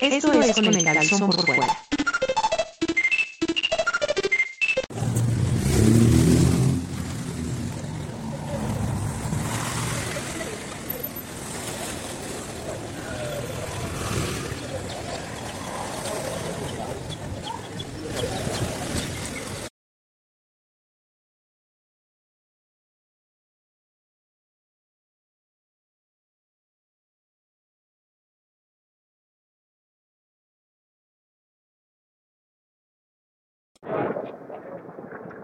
Esto es con el calzón por fuera.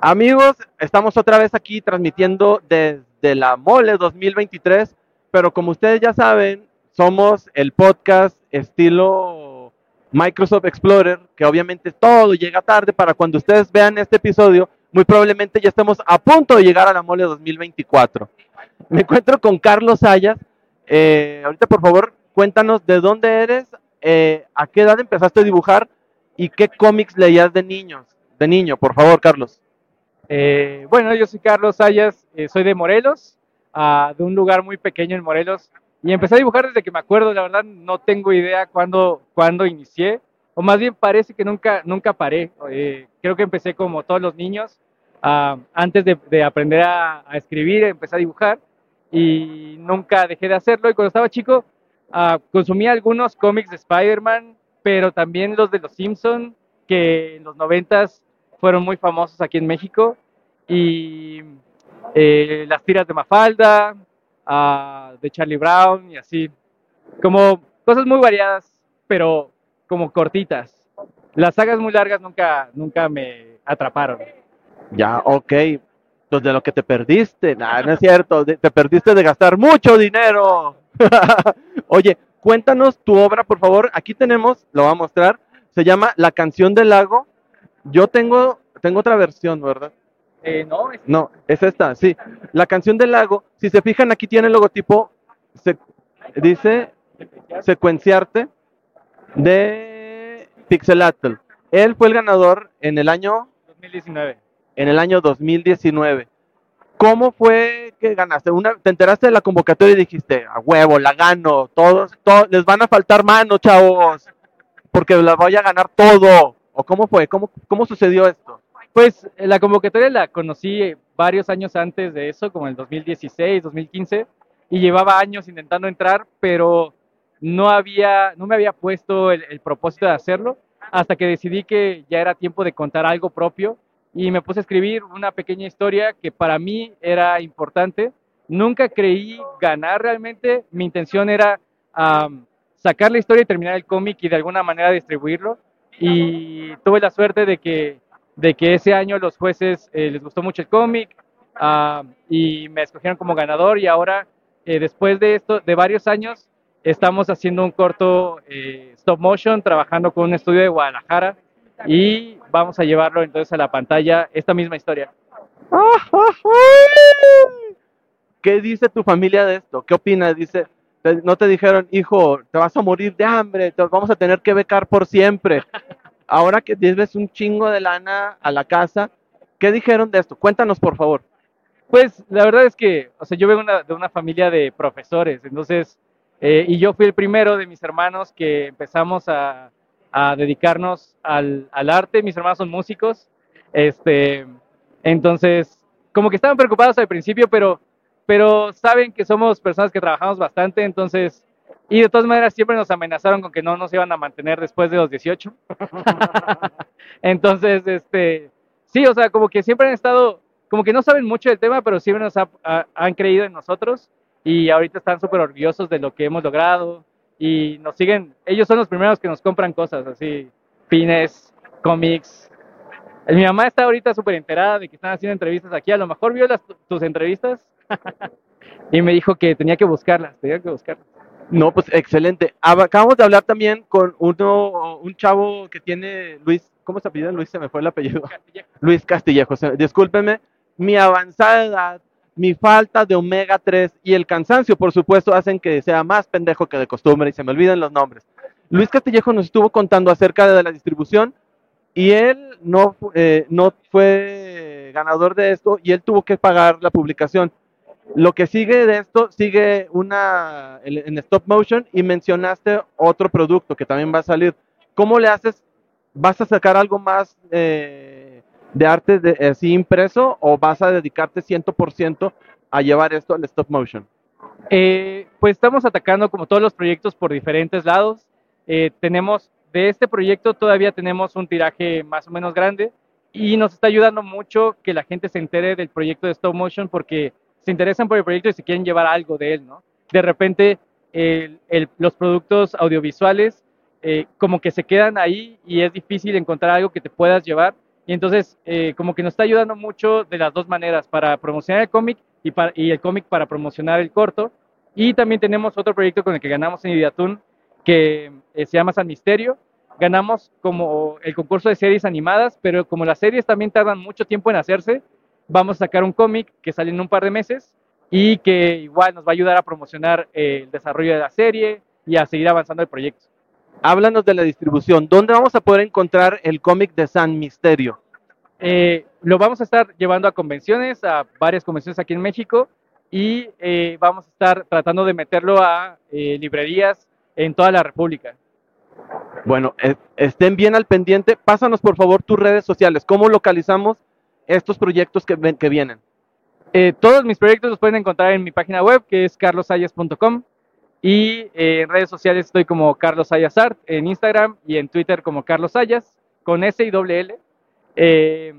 Amigos, estamos otra vez aquí transmitiendo desde la Mole 2023, pero como ustedes ya saben, somos el podcast estilo Microsoft Explorer, que obviamente todo llega tarde para cuando ustedes vean este episodio, muy probablemente ya estemos a punto de llegar a la Mole 2024. Me encuentro con Carlos Sayas. Eh, ahorita, por favor, cuéntanos de dónde eres, eh, a qué edad empezaste a dibujar y qué cómics leías de niños, de niño, por favor, Carlos. Eh, bueno, yo soy Carlos Sayas, eh, soy de Morelos, ah, de un lugar muy pequeño en Morelos, y empecé a dibujar desde que me acuerdo, la verdad no tengo idea cuándo, cuándo inicié, o más bien parece que nunca, nunca paré. Eh, creo que empecé como todos los niños, ah, antes de, de aprender a, escribir, empecé a dibujar, y nunca dejé de hacerlo, y cuando estaba chico ah, consumía algunos cómics de Spider-Man, pero también los de los Simpson, que en los noventas fueron muy famosos aquí en México y eh, las tiras de Mafalda, uh, de Charlie Brown y así, como cosas muy variadas, pero como cortitas. Las sagas muy largas nunca, nunca me atraparon. Ya, ok. Pues de lo que te perdiste, nah, no es cierto, te perdiste de gastar mucho dinero. Oye, cuéntanos tu obra, por favor. Aquí tenemos, lo voy a mostrar, se llama La canción del lago yo tengo, tengo otra versión, ¿verdad? Eh, no, es... no, es esta, sí. La canción del lago, si se fijan, aquí tiene el logotipo, se, dice secuenciarte de Pixelatl. Él fue el ganador en el año 2019. En el año 2019. ¿Cómo fue que ganaste? Una, ¿Te enteraste de la convocatoria y dijiste, a huevo, la gano? Todos, todos, les van a faltar manos, chavos, porque la voy a ganar todo. ¿O cómo fue? ¿Cómo, ¿Cómo sucedió esto? Pues la convocatoria la conocí varios años antes de eso, como en el 2016, 2015, y llevaba años intentando entrar, pero no, había, no me había puesto el, el, propósito de hacerlo hasta que decidí que ya era tiempo de contar algo propio y me puse a escribir una pequeña historia que para mí era importante. Nunca creí ganar realmente, mi intención era um, sacar la historia y terminar el cómic y de alguna manera distribuirlo y tuve la suerte de que, de que ese año los jueces eh, les gustó mucho el cómic uh, y me escogieron como ganador y ahora eh, después de esto, de varios años, estamos haciendo un corto eh, stop motion, trabajando con un estudio de Guadalajara y vamos a llevarlo entonces a la pantalla esta misma historia. ¿Qué dice tu familia de esto? ¿Qué opina? Dice, no te dijeron, hijo, te vas a morir de hambre, te vamos a tener que becar por siempre. Ahora que debes un chingo de lana a la casa, ¿qué dijeron de esto? Cuéntanos, por favor. Pues la verdad es que, o sea, yo vengo una, de una familia de profesores, entonces, eh, y yo fui el primero de mis hermanos que empezamos a, a dedicarnos al, al, arte. Mis hermanos son músicos, este, entonces, como que estaban preocupados al principio, pero pero saben que somos personas que trabajamos bastante, entonces, y de todas maneras siempre nos amenazaron con que no nos iban a mantener después de los 18. entonces, este, sí, o sea, como que siempre han estado, como que no saben mucho del tema, pero siempre nos ha, ha, han creído en nosotros y ahorita están súper orgullosos de lo que hemos logrado y nos siguen, ellos son los primeros que nos compran cosas, así, pines, cómics. Mi mamá está ahorita súper enterada de que están haciendo entrevistas aquí, a lo mejor vio las, tus entrevistas y me dijo que tenía que buscarlas, tenía que buscarlas. No, pues excelente. Acabamos de hablar también con uno, un chavo que tiene Luis, ¿cómo se apellida? Luis, se me fue el apellido. Castillejo. Luis Castillejo. Discúlpeme, mi avanzada edad, mi falta de omega 3 y el cansancio, por supuesto, hacen que sea más pendejo que de costumbre y se me olviden los nombres. Luis Castillejo nos estuvo contando acerca de la distribución y él no, eh, no fue ganador de esto y él tuvo que pagar la publicación Lo que sigue de esto, sigue una en stop motion y mencionaste otro producto que también va a salir. ¿Cómo le haces? ¿Vas a sacar algo más eh, de arte de, así impreso o vas a dedicarte 100% a llevar esto al stop motion? Eh, pues estamos atacando como todos los proyectos por diferentes lados. Eh, tenemos, de este proyecto todavía tenemos un tiraje más o menos grande y nos está ayudando mucho que la gente se entere del proyecto de stop motion porque se interesan por el proyecto y se quieren llevar algo de él, ¿no? De repente el- el- los productos audiovisuales eh, como que se quedan ahí y es difícil encontrar algo que te puedas llevar y entonces eh, como que nos está ayudando mucho de las dos maneras para promocionar el cómic y, y el cómic para promocionar el corto y también tenemos otro proyecto con el que ganamos en Idiatún que eh, se llama San Misterio. Ganamos como el concurso de series animadas, pero como las series también tardan mucho tiempo en hacerse, vamos a sacar un cómic que sale en un par de meses y que igual nos va a ayudar a promocionar eh, el desarrollo de la serie y a seguir avanzando el proyecto. Háblanos de la distribución. ¿Dónde vamos a poder encontrar el cómic de San Misterio? Eh, lo vamos a estar llevando a convenciones, a varias convenciones aquí en México y eh, vamos a estar tratando de meterlo a librerías en toda la República. Bueno, estén bien al pendiente. Pásanos por favor tus redes sociales. ¿Cómo localizamos estos proyectos que, que vienen? Eh, todos mis proyectos los pueden encontrar en mi página web, que es carlosayas.com. Y eh, en redes sociales estoy como Carlos Sayas Art, en Instagram y en Twitter como Carlos Sayas, con S y doble L. Eh,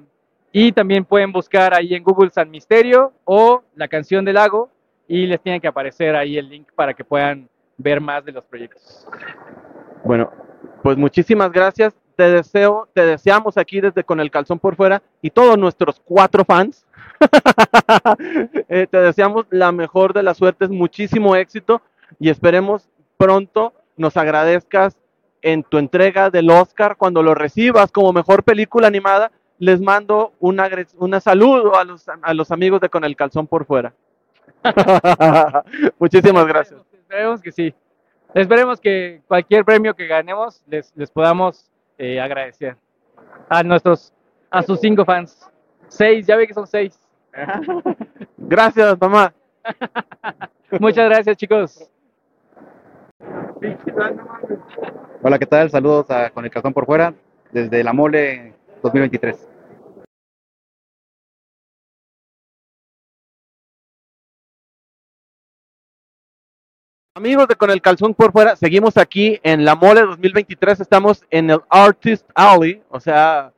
y también pueden buscar ahí en Google San Misterio o la canción del lago y les tiene que aparecer ahí el link para que puedan ver más de los proyectos. Bueno, pues muchísimas gracias. Te deseo, te deseamos aquí desde con el calzón por fuera y todos nuestros cuatro fans. Eh, te deseamos la mejor de las suertes, muchísimo éxito y esperemos pronto nos agradezcas en tu entrega del Oscar cuando lo recibas como mejor película animada. Les mando agres- una saludo a los, a los amigos de Con el Calzón por Fuera. Muchísimas gracias. Esperemos que sí. Esperemos que cualquier premio que ganemos les, les podamos eh, agradecer a nuestros, a sus cinco fans. Seis, ya ve que son seis. Gracias, mamá. Muchas gracias, chicos. Hola, ¿qué tal? Saludos a Con el Calzón por Fuera desde la Mole 2023. Amigos de Con el Calzón por Fuera, seguimos aquí en la Mole 2023. Estamos en el Artist Alley, o sea,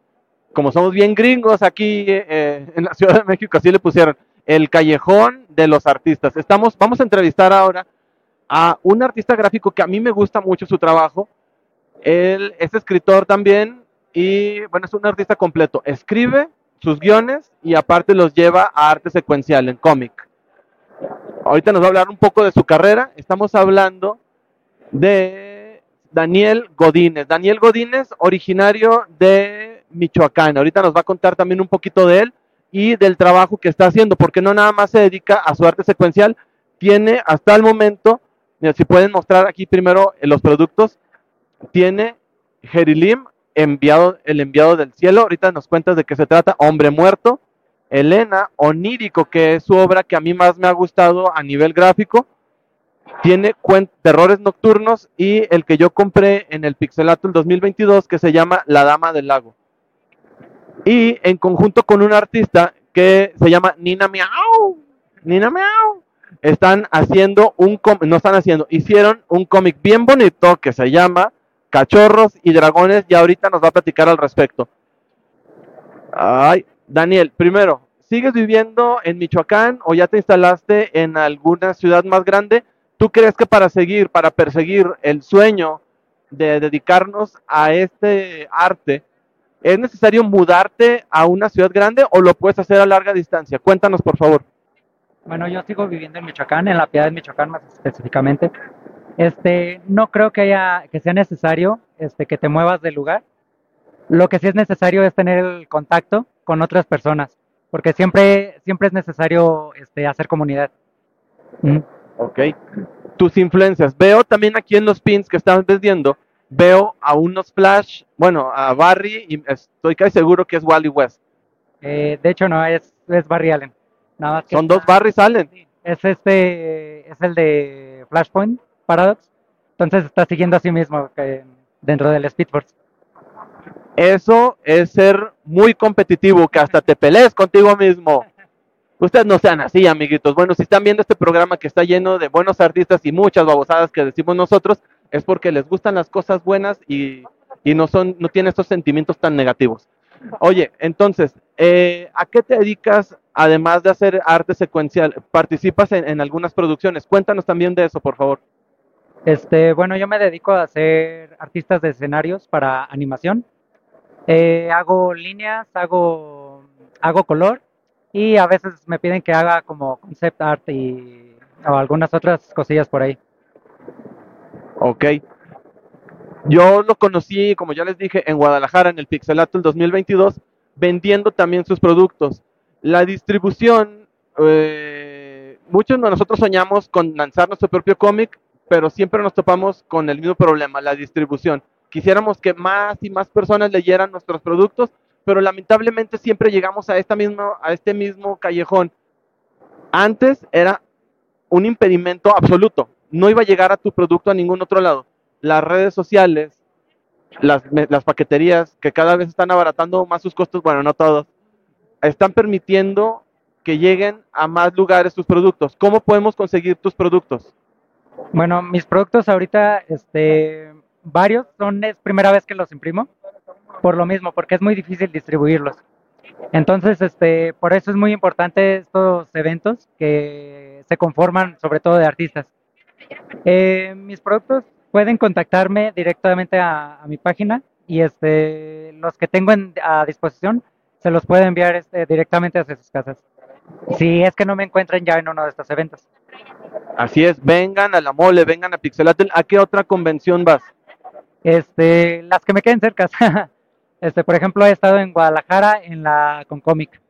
como somos bien gringos aquí eh, en la Ciudad de México, así le pusieron el callejón de los artistas. Estamos, vamos a entrevistar ahora a un artista gráfico que a mí me gusta mucho su trabajo. Él es escritor también y, bueno, es un artista completo. Escribe sus guiones y aparte los lleva a arte secuencial en cómic. Ahorita nos va a hablar un poco de su carrera. Estamos hablando de Daniel Godínez. Daniel Godínez, originario de Michoacán. Ahorita nos va a contar también un poquito de él y del trabajo que está haciendo, porque no nada más se dedica a su arte secuencial, tiene hasta el momento, si pueden mostrar aquí primero los productos, tiene Jerilim, enviado, el enviado del cielo, ahorita nos cuentas de qué se trata, Hombre Muerto, Elena, Onírico, que es su obra que a mí más me ha gustado a nivel gráfico, tiene terrores nocturnos y el que yo compré en el Pixelato el 2022 que se llama La Dama del Lago. Y en conjunto con un artista que se llama Nina Miau, Nina Miau, están haciendo un cómic, no están haciendo, hicieron un cómic bien bonito que se llama Cachorros y Dragones y ahorita nos va a platicar al respecto. Ay, Daniel, primero, ¿sigues viviendo en Michoacán o ya te instalaste en alguna ciudad más grande? ¿Tú crees que para seguir, para perseguir el sueño de dedicarnos a este arte, es necesario mudarte a una ciudad grande o lo puedes hacer a larga distancia? Cuéntanos, por favor. Bueno, yo sigo viviendo en Michoacán, en la Piedad de Michoacán más específicamente. Este, no creo que haya, que sea necesario, este, que te muevas del lugar. Lo que sí es necesario es tener el contacto con otras personas, porque siempre, siempre es necesario, este, hacer comunidad. Mm. Ok. Tus influencias. Veo también aquí en los pins que están vendiendo, veo a unos Flash, bueno, a Barry y estoy casi seguro que es Wally West. Eh, de hecho, no, es, es Barry Allen. Nada más que Son dos Barry Allen. es este, es el de Flashpoint Paradox. Entonces está siguiendo a sí mismo que dentro del Speed Force. Eso es ser muy competitivo, que hasta te pelees contigo mismo. Ustedes no sean así, amiguitos. Bueno, si están viendo este programa que está lleno de buenos artistas y muchas babosadas que decimos nosotros, es porque les gustan las cosas buenas y, y no son, no tienen estos sentimientos tan negativos. Oye, entonces, eh, ¿a qué te dedicas además de hacer arte secuencial? ¿Participas en, en algunas producciones? Cuéntanos también de eso, por favor. Este, bueno, yo me dedico a hacer artistas de escenarios para animación. Eh, hago líneas, hago, hago color y a veces me piden que haga como concept art y o algunas otras cosillas por ahí. Ok. Yo lo conocí, como ya les dije, en Guadalajara, en el Pixelato el 2022, vendiendo también sus productos. La distribución, eh, muchos de nosotros soñamos con lanzar nuestro propio cómic, pero siempre nos topamos con el mismo problema, la distribución. Quisiéramos que más y más personas leyeran nuestros productos, pero lamentablemente siempre llegamos a, esta a este mismo callejón. Antes era un impedimento absoluto, no iba a llegar a tu producto a ningún otro lado. Las redes sociales, las, las paqueterías que cada vez están abaratando más sus costos, bueno, no todos, están permitiendo que lleguen a más lugares tus productos. ¿Cómo podemos conseguir tus productos? Bueno, mis productos ahorita, este, varios son, es primera vez que los imprimo, por lo mismo, porque es muy difícil distribuirlos. Entonces, este, por eso es muy importante estos eventos que se conforman sobre todo de artistas. Eh, mis productos pueden contactarme directamente a, mi página y este, los que tengo en- a disposición se los puedo enviar este, directamente hacia sus casas. Si es que no me encuentren ya en uno de estos eventos. Así es, vengan a la mole, vengan a Pixelatel. ¿A qué otra convención vas? Este, las que me queden cerca. Este, por ejemplo, he estado en Guadalajara en la Concomic.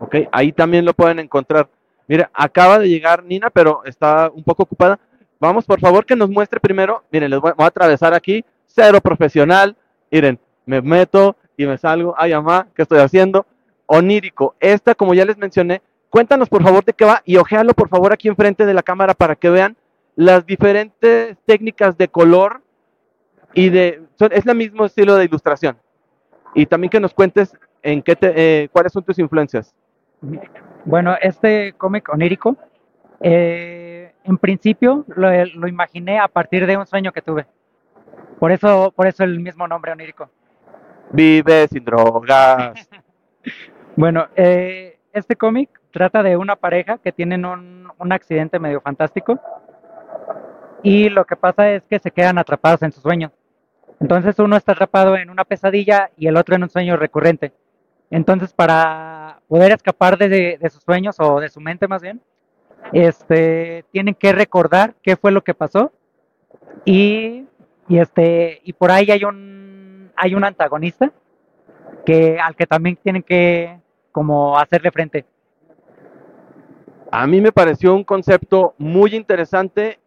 Ok, ahí también lo pueden encontrar. Mira, acaba de llegar Nina, pero está un poco ocupada. Vamos, por favor, que nos muestre primero. Miren, les voy, voy a atravesar aquí. Cero profesional. Miren, me meto y me salgo. Ay, mamá, ¿qué estoy haciendo? Onírico. Esta, como ya les mencioné, cuéntanos por favor de qué va y ojealo por favor aquí enfrente de la cámara para que vean las diferentes técnicas de color y de. son- es el mismo estilo de ilustración. Y también que nos cuentes en qué te, eh, cuáles son tus influencias. Bueno, este cómic onírico, eh, en principio lo, lo imaginé a partir de un sueño que tuve. Por eso, por eso el mismo nombre onírico. Vive sin drogas. Bueno, eh, este cómic trata de una pareja que tienen un, un accidente medio fantástico y lo que pasa es que se quedan atrapados en sus sueños. Entonces uno está atrapado en una pesadilla y el otro en un sueño recurrente. Entonces para poder escapar de, de- sus sueños o de su mente más bien, este, tienen que recordar qué fue lo que pasó y, y este y por ahí hay un hay un antagonista que al que también tienen que como hacerle frente. A mí me pareció un concepto muy interesante,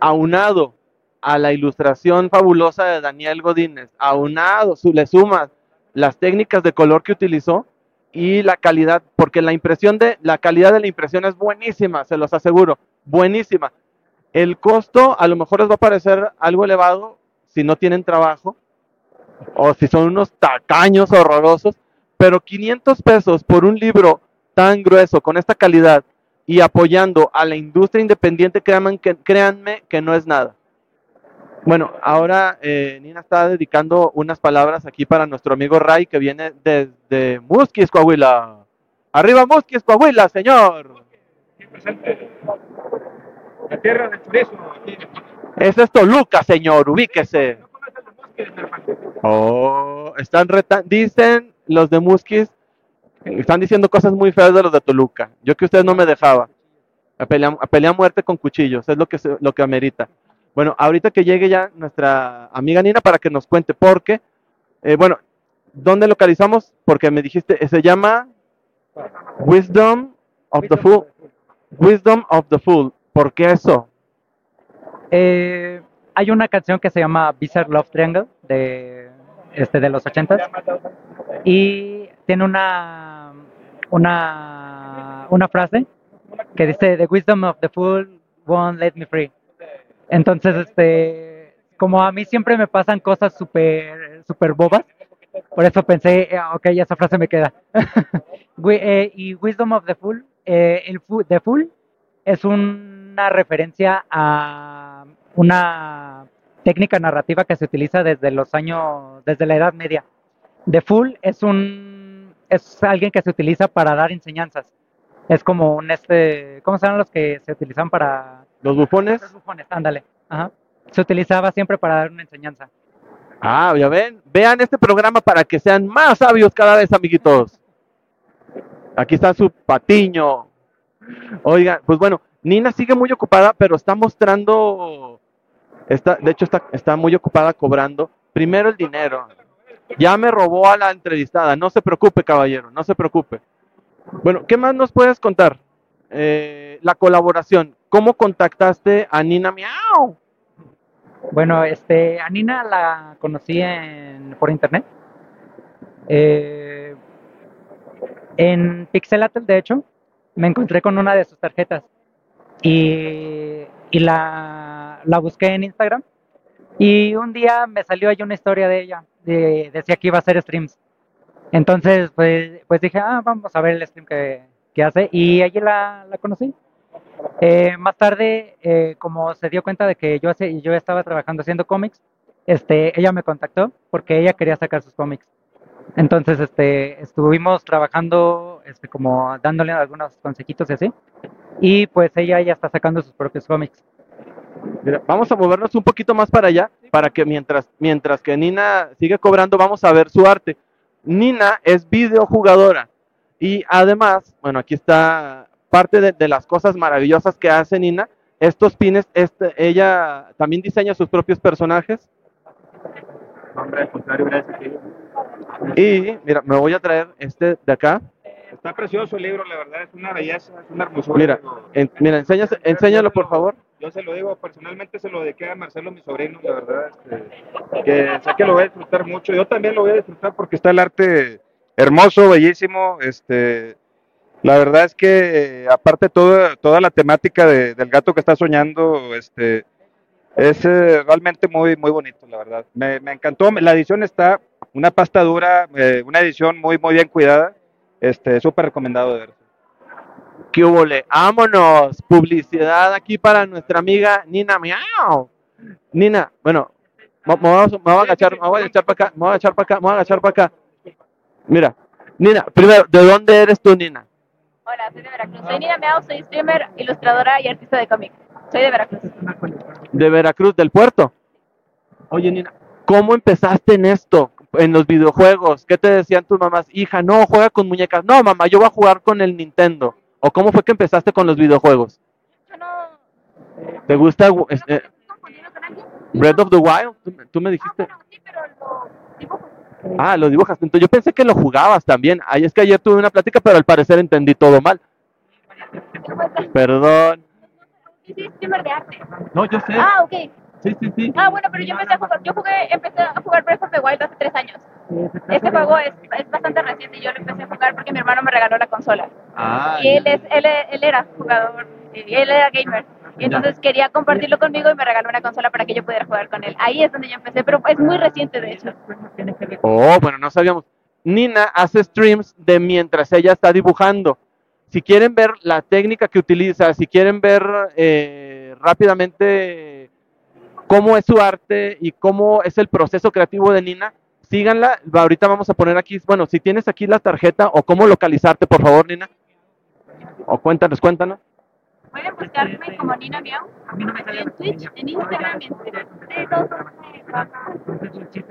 aunado a la ilustración fabulosa de Daniel Godínez, aunado, le sumas las técnicas de color que utilizó y la calidad, porque la impresión de, la calidad de la impresión es buenísima, se los aseguro, buenísima. El costo a lo mejor les va a parecer algo elevado si no tienen trabajo o si son unos tacaños horrorosos, pero 500 pesos por un libro tan grueso, con esta calidad y apoyando a la industria independiente, créanme que, créanme que no es nada. Bueno, ahora eh, Nina está dedicando unas palabras aquí para nuestro amigo Ray que viene desde Musquis, Coahuila. Arriba Musquis, Coahuila, señor. La tierra del aquí. Es Toluca, señor, ubíquese. Oh, están reta dicen los de Musquis, están diciendo cosas muy feas de los de Toluca. Yo que usted no me dejaba. A pelear, a muerte con cuchillos, es lo que, lo que amerita. Bueno, ahorita que llegue ya nuestra amiga Nina para que nos cuente, porque, eh, bueno, ¿dónde localizamos? Porque me dijiste, eh, se llama Wisdom of the Fool. Wisdom of the Fool. ¿Por qué eso? Eh, hay una canción que se llama Bizarre Love Triangle de, este, de los ochentas y tiene una, una, una frase que dice The wisdom of the fool won't let me free. Entonces, este, como a mí siempre me pasan cosas súper super bobas, por eso pensé, eh, ok, esa frase me queda. Wi- eh, y Wisdom of the Fool, eh, el fu- The Fool es una referencia a una técnica narrativa que se utiliza desde los años, desde la Edad Media. The Fool es un, es alguien que se utiliza para dar enseñanzas. Es como un este, ¿cómo se llaman los que se utilizan para Los bufones. los bufones? Ándale. Ajá. Se utilizaba siempre para dar una enseñanza. Ah, ya ven. Vean este programa para que sean más sabios cada vez, amiguitos. Aquí está su patiño. Oigan, pues bueno, Nina sigue muy ocupada, pero está mostrando. Está, de hecho, está, está muy ocupada cobrando. Primero el dinero. Ya me robó a la entrevistada. No se preocupe, caballero, no se preocupe. Bueno, ¿qué más nos puedes contar? Eh, la colaboración. ¿Cómo contactaste a Nina Miau? Bueno, este, a Nina la conocí en, por internet. Eh, en Pixelatel, de hecho, me encontré con una de sus tarjetas y, y la, la busqué en Instagram. Y un día me salió ahí una historia de ella, de, decía que iba a hacer streams. Entonces, pues, pues dije, ah, vamos a ver el stream que, que hace. Y allí la, la conocí. Eh, más tarde, eh, como se dio cuenta de que yo, hace- yo estaba trabajando haciendo cómics, este, ella me contactó porque ella quería sacar sus cómics. Entonces, este, estuvimos trabajando, este, como dándole algunos consejitos y así. Y pues ella ya está sacando sus propios cómics. Mira, vamos a movernos un poquito más para allá, para que mientras, mientras que Nina sigue cobrando, vamos a ver su arte. Nina es videojugadora y además, bueno, aquí está parte de, de las cosas maravillosas que hace Nina. Estos pines, este, ella también diseña sus propios personajes y, mira, me voy a traer este de acá. Está precioso el libro, la verdad, es una belleza, es una hermosura. Mira, en- mira, enséñase- enséñalo por favor. Yo se lo digo, personalmente se lo dediqué a Marcelo, mi sobrino, la verdad, este, que sé que lo voy a disfrutar mucho. Yo también lo voy a disfrutar porque está el arte hermoso, bellísimo. Este, la verdad es que, eh, aparte toda, toda la temática de- del gato que está soñando, este, es eh, realmente muy, muy bonito, la verdad. Me, me encantó. La edición está, una pasta dura, eh, una edición muy, muy bien cuidada. Este, súper recomendado de ver. ¿Qué hubo? ¡Vámonos! Publicidad aquí para nuestra amiga Nina Miau. Nina, bueno, me, voy a- me voy a agachar, me voy a agachar para acá, me voy a agachar para acá, me voy a agachar para acá. Mira, Nina, primero, ¿de dónde eres tú, Nina? Hola, soy de Veracruz. Soy Nina Meao, soy streamer, ilustradora y artista de cómic. Soy de Veracruz. De Veracruz, del puerto. Oye, Nina, ¿cómo empezaste en esto? En los videojuegos, ¿qué te decían tus mamás? Hija, no, juega con muñecas. No, mamá, yo voy a jugar con el Nintendo. ¿O cómo fue que empezaste con los videojuegos? Yo no. ¿Te gusta eh, eh? Breath of the Wild? Tú, me- tú me Ah, dijiste. bueno, sí, pero lo dibujo. Ah, lo dibujas. Entonces yo pensé que lo jugabas también. Ay, es que ayer tuve una plática, pero al parecer entendí todo mal. Perdón. No, yo sé. Ah, ok. Sí, sí, sí. Ah, bueno, pero yo empecé a jugar. Yo jugué, empecé a jugar Breath of the Wild hace tres años. Este juego es, es bastante reciente y yo lo empecé a jugar porque mi hermano me regaló la consola. Ah, Y él, es, él, él era jugador, y él era gamer. Y entonces quería compartirlo conmigo y me regaló una consola para que yo pudiera jugar con él. Ahí es donde yo empecé, pero es muy reciente de hecho. Oh, bueno, no sabíamos. Nina hace streams de mientras ella está dibujando. Si quieren ver la técnica que utiliza, si quieren ver eh, rápidamente cómo es su arte y cómo es el proceso creativo de Nina, síganla. Ahorita vamos a poner aquí, bueno, si tienes aquí la tarjeta o cómo localizarte, por favor, Nina. O cuéntanos, cuéntanos. Pueden buscarme como Nina Miau en Twitch, en Instagram, en.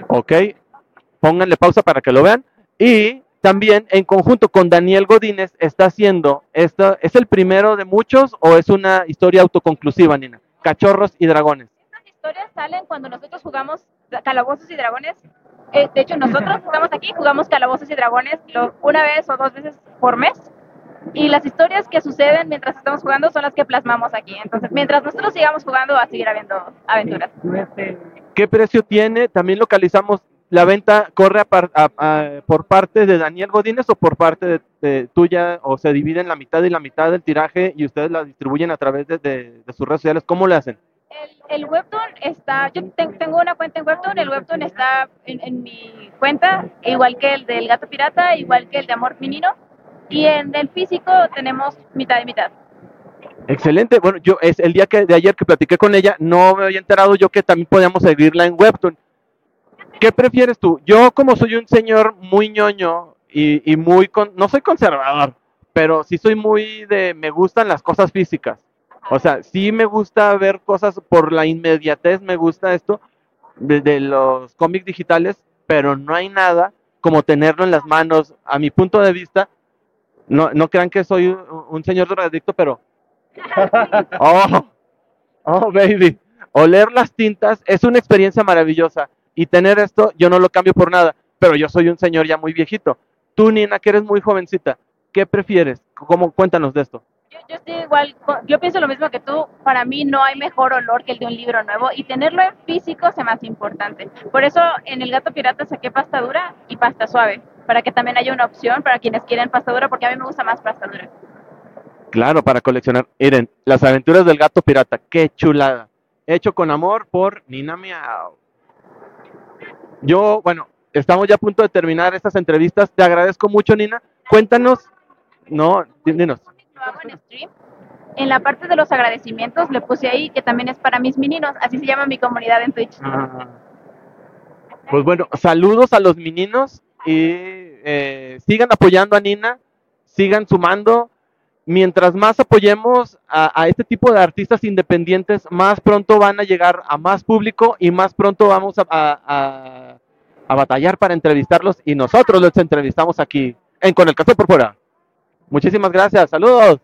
Ok, pónganle pausa para que lo vean. Y también en conjunto con Daniel Godínez está haciendo, esta, ¿es el primero de muchos o es una historia autoconclusiva, Nina? Cachorros y dragones. Historias salen cuando nosotros jugamos Calabozos y Dragones. Eh, de hecho, nosotros estamos aquí, jugamos Calabozos y Dragones lo- una vez o dos veces por mes. Y las historias que suceden mientras estamos jugando son las que plasmamos aquí. Entonces, mientras nosotros sigamos jugando, va a seguir habiendo aventuras. ¿Qué precio tiene? También localizamos la venta corre a par- a- a- por parte de Daniel Godínez o por parte de, de tuya o se divide en la mitad y la mitad del tiraje y ustedes la distribuyen a través de, de- de sus redes sociales. ¿Cómo le hacen? El, webtoon está, yo ten- tengo una cuenta en webtoon, el webtoon está en, en mi cuenta, igual que el del gato pirata, igual que el de amor menino, y en el físico tenemos mitad y mitad. Excelente. Bueno, yo es el día que de ayer que platiqué con ella, no me había enterado yo que también podíamos seguirla en Webtoon. ¿Qué prefieres tú? Yo como soy un señor muy ñoño y, y muy con, no soy conservador, pero sí soy muy de me gustan las cosas físicas. O sea, sí me gusta ver cosas por la inmediatez, me gusta esto de, de los cómics digitales, pero no hay nada como tenerlo en las manos. A mi punto de vista, no, no crean que soy un, un señor drogadicto, pero Oh, oh, baby. Oler las tintas es una experiencia maravillosa. Y tener esto, yo no lo cambio por nada. Pero yo soy un señor ya muy viejito. Tú, Nina, que eres muy jovencita, ¿qué prefieres? ¿Cómo, cuéntanos de esto. Yo, yo estoy igual, yo pienso lo mismo que tú, para mí no hay mejor olor que el de un libro nuevo y tenerlo en físico me hace importante. Por eso en el gato pirata saqué pasta dura y pasta suave, para que también haya una opción para quienes quieren pasta dura, porque a mí me gusta más pasta dura. Claro, para coleccionar. Miren, las aventuras del gato pirata, qué chulada. Hecho con amor por Nina Miau. Yo, bueno, estamos ya a punto de terminar estas entrevistas. Te agradezco mucho, Nina. Cuéntanos, no, dinos. En la parte de los agradecimientos le puse ahí que también es para mis meninos, así se llama mi comunidad en Twitch. Pues bueno, saludos a los meninos y eh, sigan apoyando a Nina, sigan sumando. Mientras más apoyemos a, este tipo de artistas independientes, más pronto van a llegar a más público y más pronto vamos a, a- a- a batallar para entrevistarlos y nosotros los entrevistamos aquí en Con el Café por Fuera. Muchísimas gracias, saludos.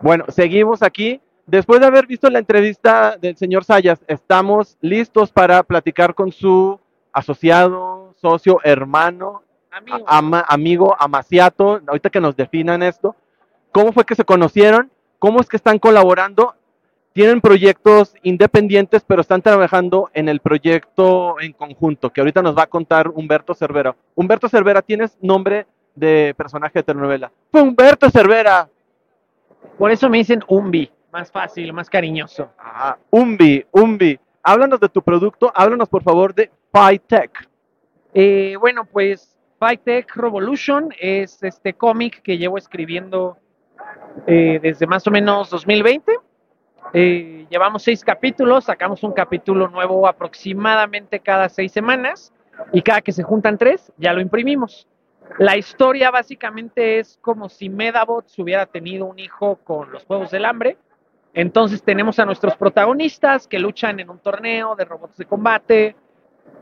Bueno, seguimos aquí. Después de haber visto la entrevista del señor Sayas, estamos listos para platicar con su asociado, socio, hermano, Amigo. ama- amigo, amaciato, ahorita que nos definan esto. ¿Cómo fue que se conocieron? ¿Cómo es que están colaborando? Tienen proyectos independientes, pero están trabajando en el proyecto en conjunto, que ahorita nos va a contar Humberto Cervera. Humberto Cervera, tienes nombre de personaje de telenovela. Fue Humberto Cervera. Por eso me dicen Umbi, más fácil, más cariñoso. Ah, Umbi, Umbi. Háblanos de tu producto, háblanos por favor de PyTech. Eh, bueno, pues Fight Tech Revolution es este cómic que llevo escribiendo eh, desde más o menos 2020. Eh, llevamos seis capítulos, sacamos un capítulo nuevo aproximadamente cada seis semanas y cada que se juntan tres ya lo imprimimos. La historia básicamente es como si Medabots hubiera tenido un hijo con los Juegos del Hambre. Entonces tenemos a nuestros protagonistas que luchan en un torneo de robots de combate,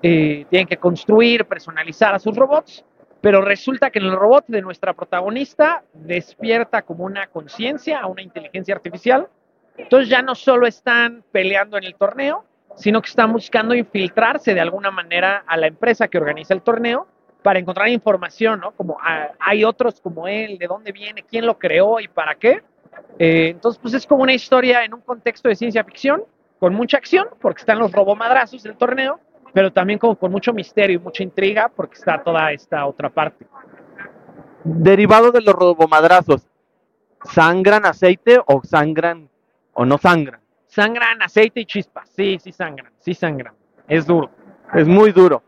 eh, tienen que construir, personalizar a sus robots, pero resulta que el robot de nuestra protagonista despierta como una conciencia, una inteligencia artificial. Entonces ya no solo están peleando en el torneo, sino que están buscando infiltrarse de alguna manera a la empresa que organiza el torneo para encontrar información, ¿no? Como ah, hay otros como él, de dónde viene, quién lo creó y para qué. Eh, entonces, pues es como una historia en un contexto de ciencia ficción, con mucha acción, porque están los robomadrazos del torneo, pero también con mucho misterio y mucha intriga, porque está toda esta otra parte. Derivado de los robomadrazos, ¿sangran aceite o sangran o no sangran? Sangran aceite y chispas, sí, sí sangran, sí sangran, es duro. Es muy duro.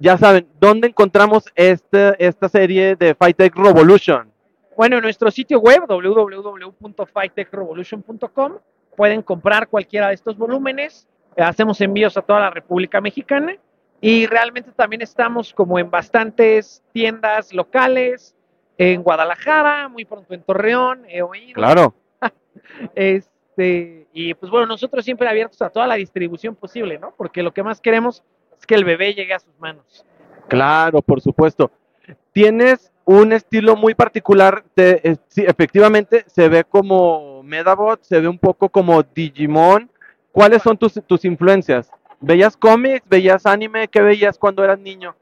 Ya saben, ¿dónde encontramos este, esta serie de Fightech Revolution? Bueno, en nuestro sitio web www.fighttechrevolution.com pueden comprar cualquiera de estos volúmenes. Hacemos envíos a toda la República Mexicana y realmente también estamos como en bastantes tiendas locales, en Guadalajara, muy pronto en Torreón, he oído. Claro. Este, y pues bueno, nosotros siempre abiertos a toda la distribución posible, ¿no? Porque lo que más queremos es que el bebé llegue a sus manos. Claro, por supuesto. Tienes un estilo muy particular. te- eh, sí, efectivamente, se ve como Medabot, se ve un poco como Digimon. ¿Cuáles son tus, tus influencias? ¿Veías cómics? ¿Veías anime? ¿Qué veías cuando eras niño?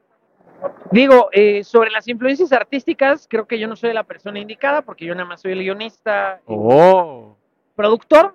Digo, eh, sobre las influencias artísticas, creo que yo no soy la persona indicada porque yo nada más soy el guionista Oh. Productor,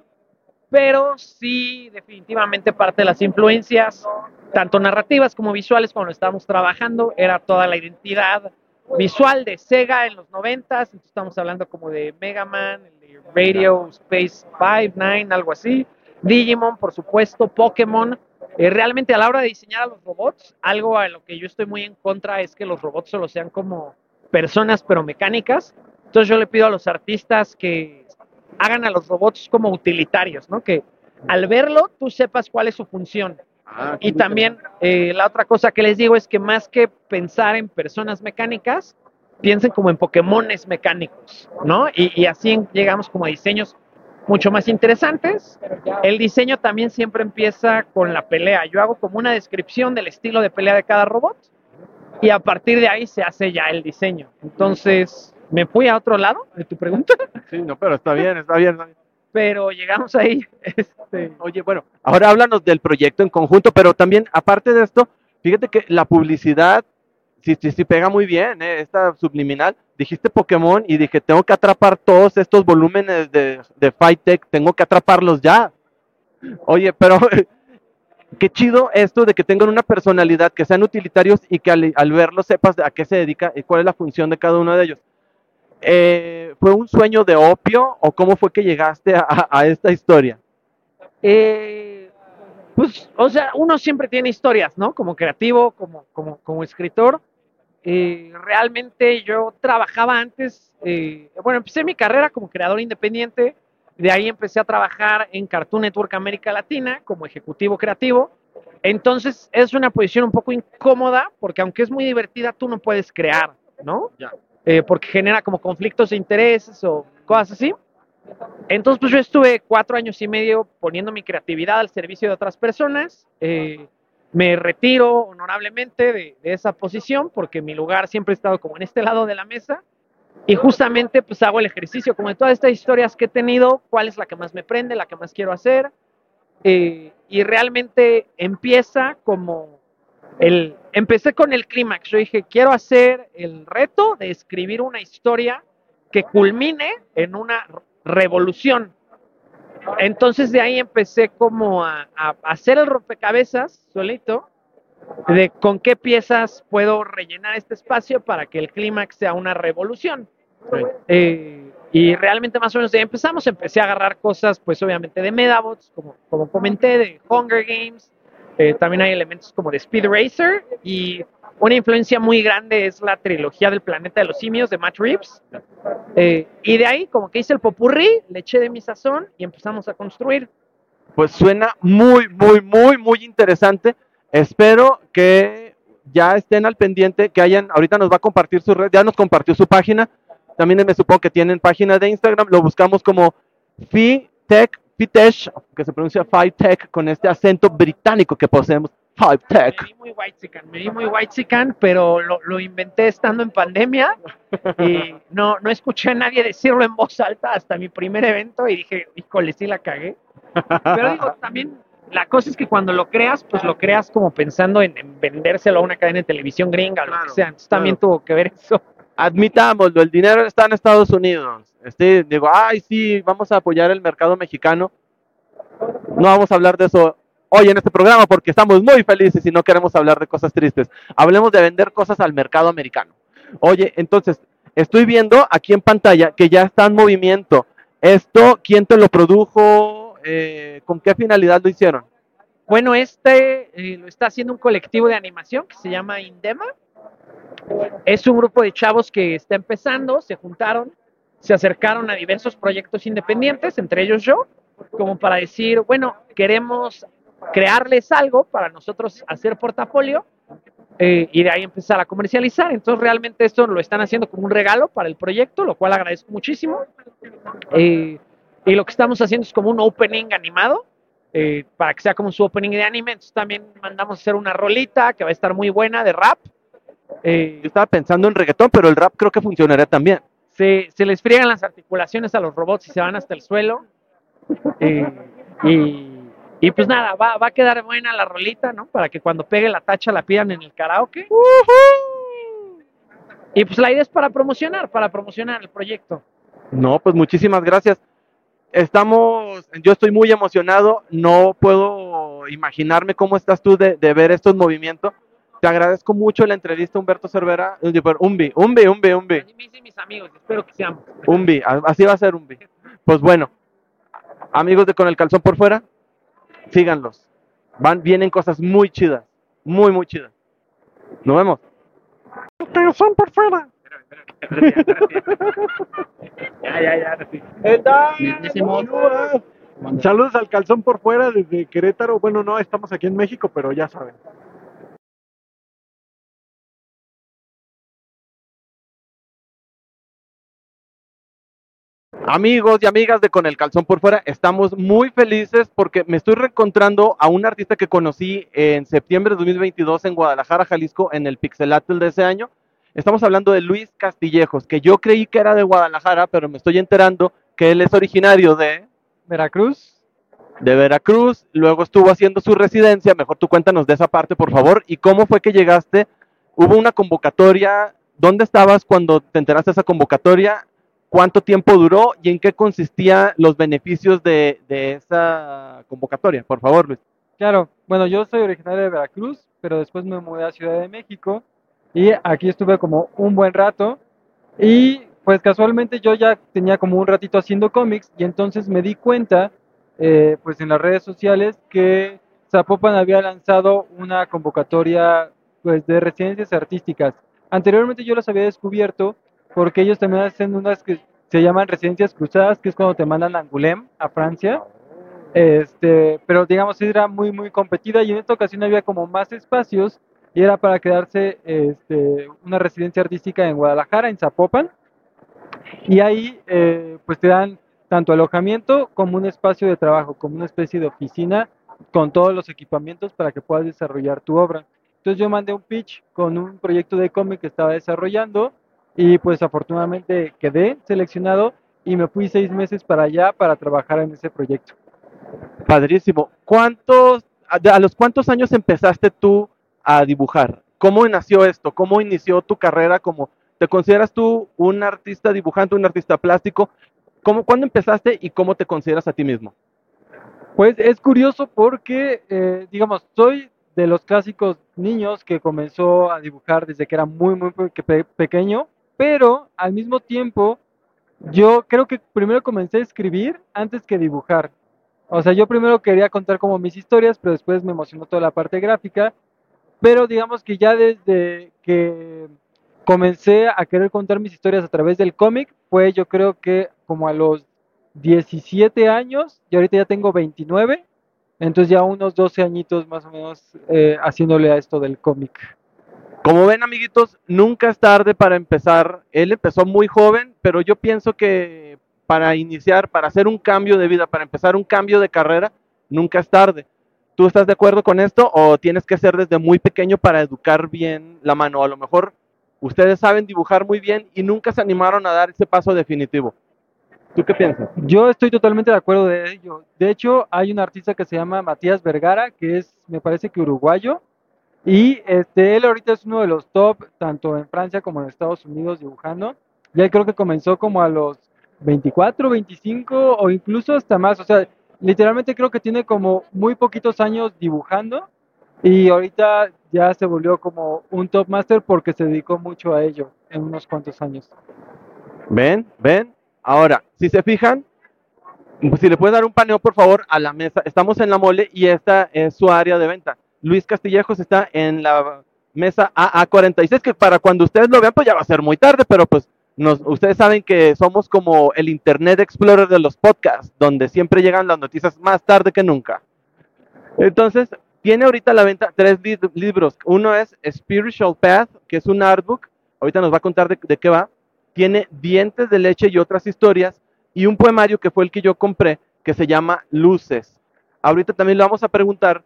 pero sí definitivamente parte de las influencias, tanto narrativas como visuales, cuando estábamos trabajando, era toda la identidad visual de Sega en los 90, entonces estamos hablando como de Mega Man, de Radio Space 5, 9, algo así, Digimon, por supuesto, Pokémon. Eh, realmente a la hora de diseñar a los robots, algo a lo que yo estoy muy en contra es que los robots solo sean como personas pero mecánicas. Entonces yo le pido a los artistas que hagan a los robots como utilitarios, ¿no? Que al verlo tú sepas cuál es su función. Ah, Y también eh, la otra cosa que les digo es que más que pensar en personas mecánicas, piensen como en Pokémones mecánicos, ¿no? Y, y así llegamos como a diseños mucho más interesantes. El diseño también siempre empieza con la pelea. Yo hago como una descripción del estilo de pelea de cada robot y a partir de ahí se hace ya el diseño. Entonces, me fui a otro lado de tu pregunta, Sí, no, pero está bien, está bien. está bien. pero llegamos ahí. Este, Oye, bueno, ahora háblanos del proyecto en conjunto, pero también, aparte de esto, fíjate que la publicidad sí, sí, sí pega muy bien, ¿eh? esta subliminal. Dijiste Pokémon y dije, tengo que atrapar todos estos volúmenes de, de Tech, tengo que atraparlos ya. Oye, pero qué chido esto de que tengan una personalidad, que sean utilitarios y que al, al verlos sepas a qué se dedica y cuál es la función de cada uno de ellos. Eh, ¿Fue un sueño de opio o cómo fue que llegaste a- a esta historia? Eh, pues, o sea, uno siempre tiene historias, ¿no? Como creativo, como, como, como escritor. Eh, realmente yo trabajaba antes, eh, bueno, empecé mi carrera como creador independiente, de ahí empecé a trabajar en Cartoon Network América Latina como ejecutivo creativo. Entonces es una posición un poco incómoda porque aunque es muy divertida, tú no puedes crear, ¿no? Ya. Eh, porque genera como conflictos de intereses o cosas así. Entonces, pues yo estuve cuatro años y medio poniendo mi creatividad al servicio de otras personas. Eh, me retiro honorablemente de, de esa posición porque mi lugar siempre ha estado como en este lado de la mesa. Y justamente pues hago el ejercicio como de todas estas historias que he tenido, cuál es la que más me prende, la que más quiero hacer. Eh, y realmente empieza como el... Empecé con el clímax. Yo dije, quiero hacer el reto de escribir una historia que culmine en una revolución. Entonces de ahí empecé como a, a hacer el rompecabezas solito de con qué piezas puedo rellenar este espacio para que el clímax sea una revolución. Eh, y realmente más o menos de ahí empezamos, empecé a agarrar cosas pues obviamente de Medabots, como, como comenté, de Hunger Games, eh, también hay elementos como de Speed Racer y una influencia muy grande es la trilogía del planeta de los simios de Matt Reeves. Eh, y de ahí como que hice el popurrí, le eché de mi sazón y empezamos a construir. Pues suena muy, muy, muy, muy interesante. Espero que ya estén al pendiente, que hayan, ahorita nos va a compartir su red, ya nos compartió su página. También me supongo que tienen página de Instagram, lo buscamos como FiTech, Fitech, que se pronuncia FiTech con este acento británico que poseemos, Me FiTech. vi muy white me vi muy white pero lo, lo inventé estando en pandemia y no, no escuché a nadie decirlo en voz alta hasta mi primer evento y dije, híjole, sí la cagué. Pero digo, también la cosa es que cuando lo creas, pues lo creas como pensando en, en vendérselo a una cadena de televisión gringa o lo que sea. Entonces también tuvo que ver eso. Admitámoslo, el dinero está en Estados Unidos. Este, digo, ay, sí, vamos a apoyar el mercado mexicano. No vamos a hablar de eso hoy en este programa porque estamos muy felices y no queremos hablar de cosas tristes. Hablemos de vender cosas al mercado americano. Oye, entonces, estoy viendo aquí en pantalla que ya está en movimiento. Esto, ¿quién te lo produjo? Eh, ¿Con qué finalidad lo hicieron? Bueno, este eh, lo está haciendo un colectivo de animación que se llama Indema. Es un grupo de chavos que está empezando, se juntaron, se acercaron a diversos proyectos independientes, entre ellos yo, como para decir, bueno, queremos crearles algo para nosotros hacer portafolio eh, y de ahí empezar a comercializar. Entonces realmente esto lo están haciendo como un regalo para el proyecto, lo cual agradezco muchísimo. Eh, y lo que estamos haciendo es como un opening animado eh, para que sea como su opening de anime. Entonces también mandamos hacer una rolita que va a estar muy buena de rap. Eh, Yo estaba pensando en reggaetón, pero el rap creo que funcionaría también. se, se les friegan las articulaciones a los robots y se van hasta el suelo. Eh, y, y pues nada, va, va a quedar buena la rolita, ¿no? Para que cuando pegue la tacha la pidan en el karaoke. Y pues la idea es para promocionar, para promocionar el proyecto. No, pues muchísimas gracias. Estamos, yo estoy muy emocionado, no puedo imaginarme cómo estás tú de, de ver estos movimientos. Te agradezco mucho la entrevista, Humberto Cervera. Umbi, Umbi, Umbi, Umbi, dicen mis amigos, espero que seamos. Umbi, así va a ser Umbi. Pues bueno, amigos de Con el Calzón por Fuera, síganlos. Van, vienen cosas muy chidas, muy, muy chidas. Nos vemos. Calzón por fuera. Ya, ya, ya. sí. Saludos al calzón por fuera desde Querétaro. Bueno, no, estamos aquí en México, pero ya saben. Amigos y amigas de Con el Calzón por Fuera, estamos muy felices porque me estoy reencontrando a un artista que conocí en septiembre de 2022 en Guadalajara, Jalisco, en el Pixelatl de ese año. Estamos hablando de Luis Castillejos, que yo creí que era de Guadalajara, pero me estoy enterando que él es originario de, Veracruz. de Veracruz, luego estuvo haciendo su residencia, mejor tú cuéntanos de esa parte, por favor, y cómo fue que llegaste, hubo una convocatoria, ¿dónde estabas cuando te enteraste de esa convocatoria? ¿Cuánto tiempo duró y en qué consistían los beneficios de, de esa convocatoria? Por favor, Luis. Claro, bueno, yo soy originario de Veracruz, pero después me mudé a Ciudad de México y aquí estuve como un buen rato y pues casualmente yo ya tenía como un ratito haciendo cómics y entonces me di cuenta eh, pues en las redes sociales que Zapopan había lanzado una convocatoria pues de residencias artísticas. Anteriormente yo las había descubierto porque ellos también hacen unas que se llaman residencias cruzadas, que es cuando te mandan a Angoulême, a Francia. Este, pero digamos era muy muy competida y en esta ocasión había como más espacios y era para quedarse este, una residencia artística en Guadalajara, en Zapopan. Y ahí eh, pues te dan tanto alojamiento como un espacio de trabajo, como una especie de oficina con todos los equipamientos para que puedas desarrollar tu obra. Entonces yo mandé un pitch con un proyecto de cómic que estaba desarrollando y pues afortunadamente quedé seleccionado y me fui seis meses para allá para trabajar en ese proyecto. Padrísimo. ¿Cuántos, a, los cuántos años empezaste tú a dibujar? ¿Cómo nació esto? ¿Cómo inició tu carrera como, te consideras tú un artista dibujante, un artista plástico? ¿Cómo, ¿Cuándo empezaste y cómo te consideras a ti mismo? Pues es curioso porque, eh, digamos, soy de los clásicos niños que comenzó a dibujar desde que era muy, muy pe- pequeño, pero al mismo tiempo yo creo que primero comencé a escribir antes que dibujar. O sea, yo primero quería contar como mis historias, pero después me emocionó toda la parte gráfica. Pero digamos que ya desde que comencé a querer contar mis historias a través del cómic, fue yo creo que como a los 17 años, y ahorita ya tengo 29, entonces ya unos 12 añitos más o menos eh, haciéndole a esto del cómic. Como ven, amiguitos, nunca es tarde para empezar. Él empezó muy joven, pero yo pienso que para iniciar, para hacer un cambio de vida, para empezar un cambio de carrera, nunca es tarde. ¿Tú estás de acuerdo con esto o tienes que ser desde muy pequeño para educar bien la mano? A lo mejor ustedes saben dibujar muy bien y nunca se animaron a dar ese paso definitivo. ¿Tú qué piensas? Yo estoy totalmente de acuerdo de ello. De hecho, hay un artista que se llama Matías Vergara, que es, me parece que uruguayo, y este, él ahorita es uno de los top, tanto en Francia como en Estados Unidos dibujando. Y él creo que comenzó como a los 24, 25 o incluso hasta más. O sea, literalmente creo que tiene como muy poquitos años dibujando y ahorita ya se volvió como un top master porque se dedicó mucho a ello en unos cuantos años. ¿Ven? ¿Ven? Ahora, si se fijan, si le puedes dar un paneo, por favor, a la mesa. Estamos en la mole y esta es su área de venta. Luis Castillejos está en la mesa AA46, que para cuando ustedes lo vean, pues ya va a ser muy tarde, pero pues nos, ustedes saben que somos como el Internet Explorer de los podcasts, donde siempre llegan las noticias más tarde que nunca. Entonces, tiene ahorita a la venta tres li- libros. Uno es Spiritual Path, que es un artbook. Ahorita nos va a contar de, de qué va. Tiene Dientes de leche y otras historias. Y un poemario que fue el que yo compré, que se llama Luces. Ahorita también le vamos a preguntar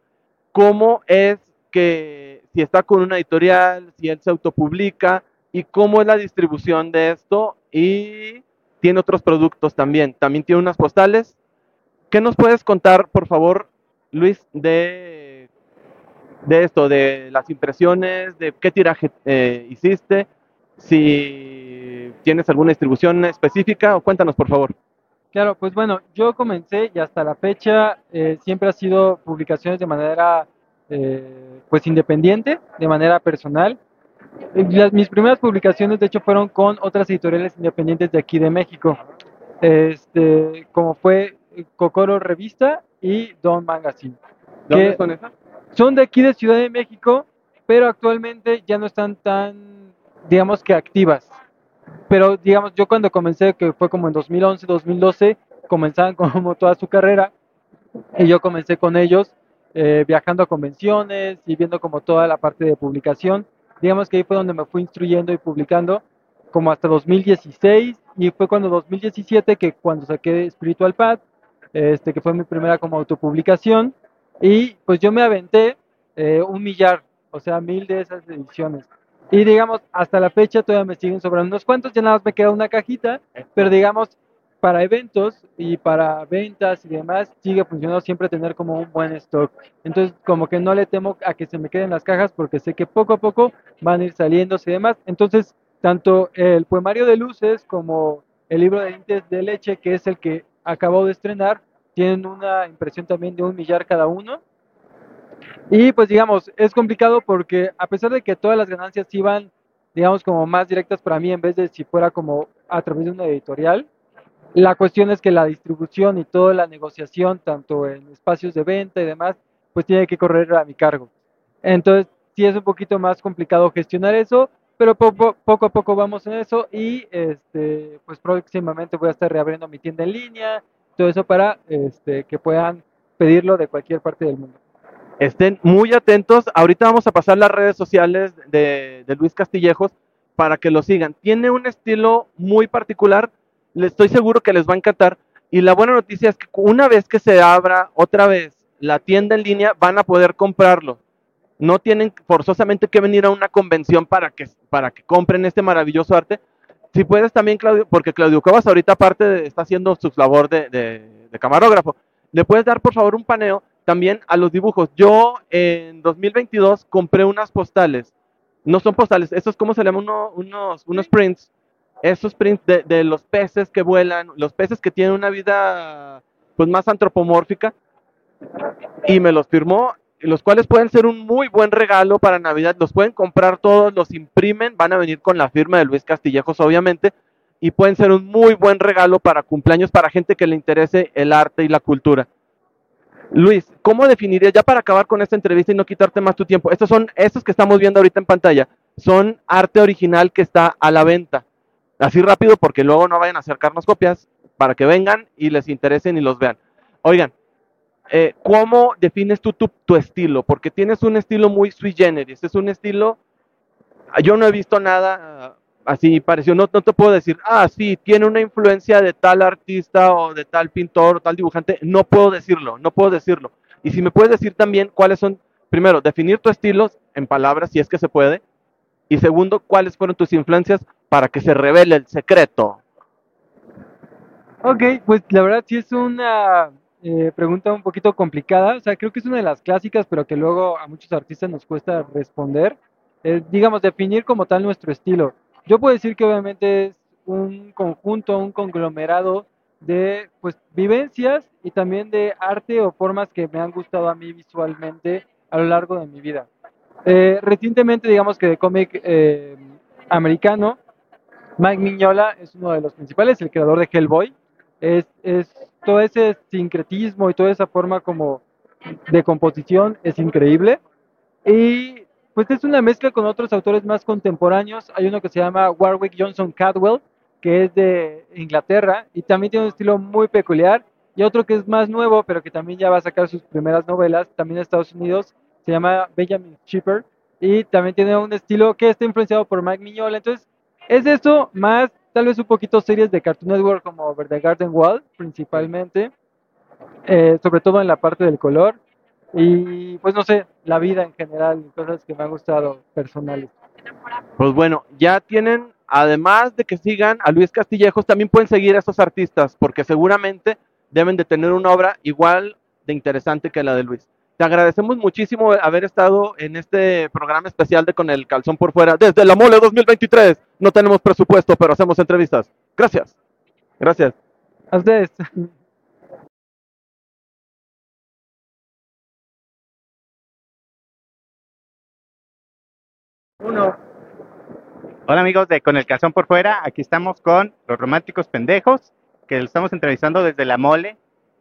cómo es que, si está con una editorial, si él se autopublica y cómo es la distribución de esto. Y tiene otros productos también. También tiene unas postales. ¿Qué nos puedes contar, por favor, Luis, de, de esto, de las impresiones, de qué tiraje eh, hiciste si tienes alguna distribución específica o cuéntanos por favor. Claro, pues bueno, yo comencé y hasta la fecha eh, siempre ha sido publicaciones de manera eh, pues independiente, de manera personal. Las, mis primeras publicaciones de hecho fueron con otras editoriales independientes de aquí de México, este, como fue Cocoro Revista y Don Magazine. ¿De dónde son esas? son de aquí de Ciudad de México, pero actualmente ya no están tan, digamos que activas. Pero digamos, yo cuando comencé, que fue como en 2011, 2012, comenzaban como toda su carrera y yo comencé con ellos eh, viajando a convenciones y viendo como toda la parte de publicación. Digamos que ahí fue donde me fui instruyendo y publicando como hasta 2016 y fue cuando 2017 que cuando saqué Spiritual Path, este, que fue mi primera como autopublicación y pues yo me aventé eh, un millar, o sea, mil de esas ediciones. Y digamos, hasta la fecha todavía me siguen sobrando unos cuantos, ya nada más me queda una cajita, pero digamos, para eventos y para ventas y demás, sigue funcionando siempre tener como un buen stock. Entonces, como que no le temo a que se me queden las cajas porque sé que poco a poco van a ir saliéndose y demás. Entonces, tanto el poemario de luces como el libro de dientes de leche, que es el que acabo de estrenar, tienen una impresión también de un millar cada uno. Y pues digamos, es complicado porque a pesar de que todas las ganancias iban, digamos, como más directas para mí en vez de si fuera como a través de una editorial, la cuestión es que la distribución y toda la negociación, tanto en espacios de venta y demás, pues tiene que correr a mi cargo. Entonces, sí es un poquito más complicado gestionar eso, pero poco, poco a poco vamos en eso y este, pues próximamente voy a estar reabriendo mi tienda en línea, todo eso para este, que puedan pedirlo de cualquier parte del mundo. Estén muy atentos. Ahorita vamos a pasar las redes sociales de, Luis Castillejos para que lo sigan. Tiene un estilo muy particular. Le estoy seguro que les va a encantar. Y la buena noticia es que una vez que se abra otra vez la tienda en línea, van a poder comprarlo. No tienen forzosamente que venir a una convención para que, para que compren este maravilloso arte. Si puedes también, Claudio, porque Claudio Cuevas ahorita aparte está haciendo su labor de, de- de camarógrafo, le puedes dar por favor un paneo también a los dibujos. Yo en 2022 compré unas postales. No son postales, estos, ¿cómo se llaman? Uno- unos, unos prints. Esos prints de, de los peces que vuelan, los peces que tienen una vida pues más antropomórfica. Y me los firmó, los cuales pueden ser un muy buen regalo para Navidad. Los pueden comprar todos, los imprimen, van a venir con la firma de Luis Castillejos, obviamente. Y pueden ser un muy buen regalo para cumpleaños, para gente que le interese el arte y la cultura. Luis, ¿cómo definirías, ya para acabar con esta entrevista y no quitarte más tu tiempo, estos son, estos que estamos viendo ahorita en pantalla, son arte original que está a la venta. Así rápido porque luego no vayan a acercarnos copias para que vengan y les interesen y los vean. Oigan, eh, ¿cómo defines tú tu, tu estilo? Porque tienes un estilo muy sui generis, es un estilo, yo no he visto nada así parecido, no, no te puedo decir, ah, sí, tiene una influencia de tal artista o de tal pintor o tal dibujante, no puedo decirlo, no puedo decirlo. Y si me puedes decir también cuáles son, primero, definir tu estilo en palabras, si es que se puede, y segundo, cuáles fueron tus influencias para que se revele el secreto. Ok, pues la verdad sí es una eh, pregunta un poquito complicada. O sea, creo que es una de las clásicas, pero que luego a muchos artistas nos cuesta responder. Eh, digamos, definir como tal nuestro estilo. Yo puedo decir que obviamente es un conjunto, un conglomerado de pues vivencias y también de arte o formas que me han gustado a mí visualmente a lo largo de mi vida. Eh, recientemente, digamos que de cómic eh, americano, Mike Mignola es uno de los principales, el creador de Hellboy. Es, es todo ese sincretismo y toda esa forma como de composición es increíble. Y pues es una mezcla con otros autores más contemporáneos. Hay uno que se llama Warwick Johnson Cadwell, que es de Inglaterra y también tiene un estilo muy peculiar. Y otro que es más nuevo, pero que también ya va a sacar sus primeras novelas, también de Estados Unidos, se llama Benjamin Shipper y también tiene un estilo que está influenciado por Mike Mignola. Entonces, es eso, más tal vez un poquito series de Cartoon Network como Over the Garden Wall, principalmente, eh, sobre todo en la parte del color, y pues no sé, la vida en general, cosas que me han gustado personales. Pues bueno, ya tienen, además de que sigan a Luis Castillejos, también pueden seguir a estos artistas, porque seguramente deben de tener una obra igual de interesante que la de Luis. te agradecemos muchísimo haber estado en este programa especial de Con el Calzón por Fuera desde la Mole 2023. No tenemos presupuesto, pero hacemos entrevistas. Gracias. Gracias. A ustedes. Uno. Hola amigos de Con el Calzón por Fuera, aquí estamos con los románticos pendejos, que lo estamos entrevistando desde la mole.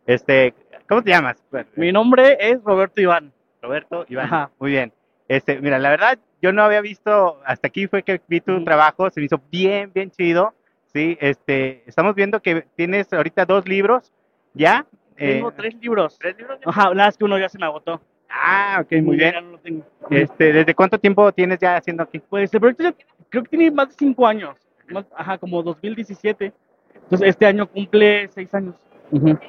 Este, ¿cómo te llamas? Mi nombre es Roberto Iván. Roberto Iván. Ajá. Muy bien. Este, mira, la verdad, yo no había visto, hasta aquí fue que vi tu trabajo, se me hizo bien, bien chido. Sí, este, estamos viendo que tienes ahorita dos libros, ¿ya? Tengo Eh, tres libros. ¿Tres libros? Ajá, nada más que uno ya se me agotó. Ah, ok, muy bien. no lo tengo. Este, ¿desde cuánto tiempo tienes ya haciendo aquí? Pues el proyecto ya creo que tiene más de cinco años. Más- ajá, como 2017. Entonces este año cumple seis años.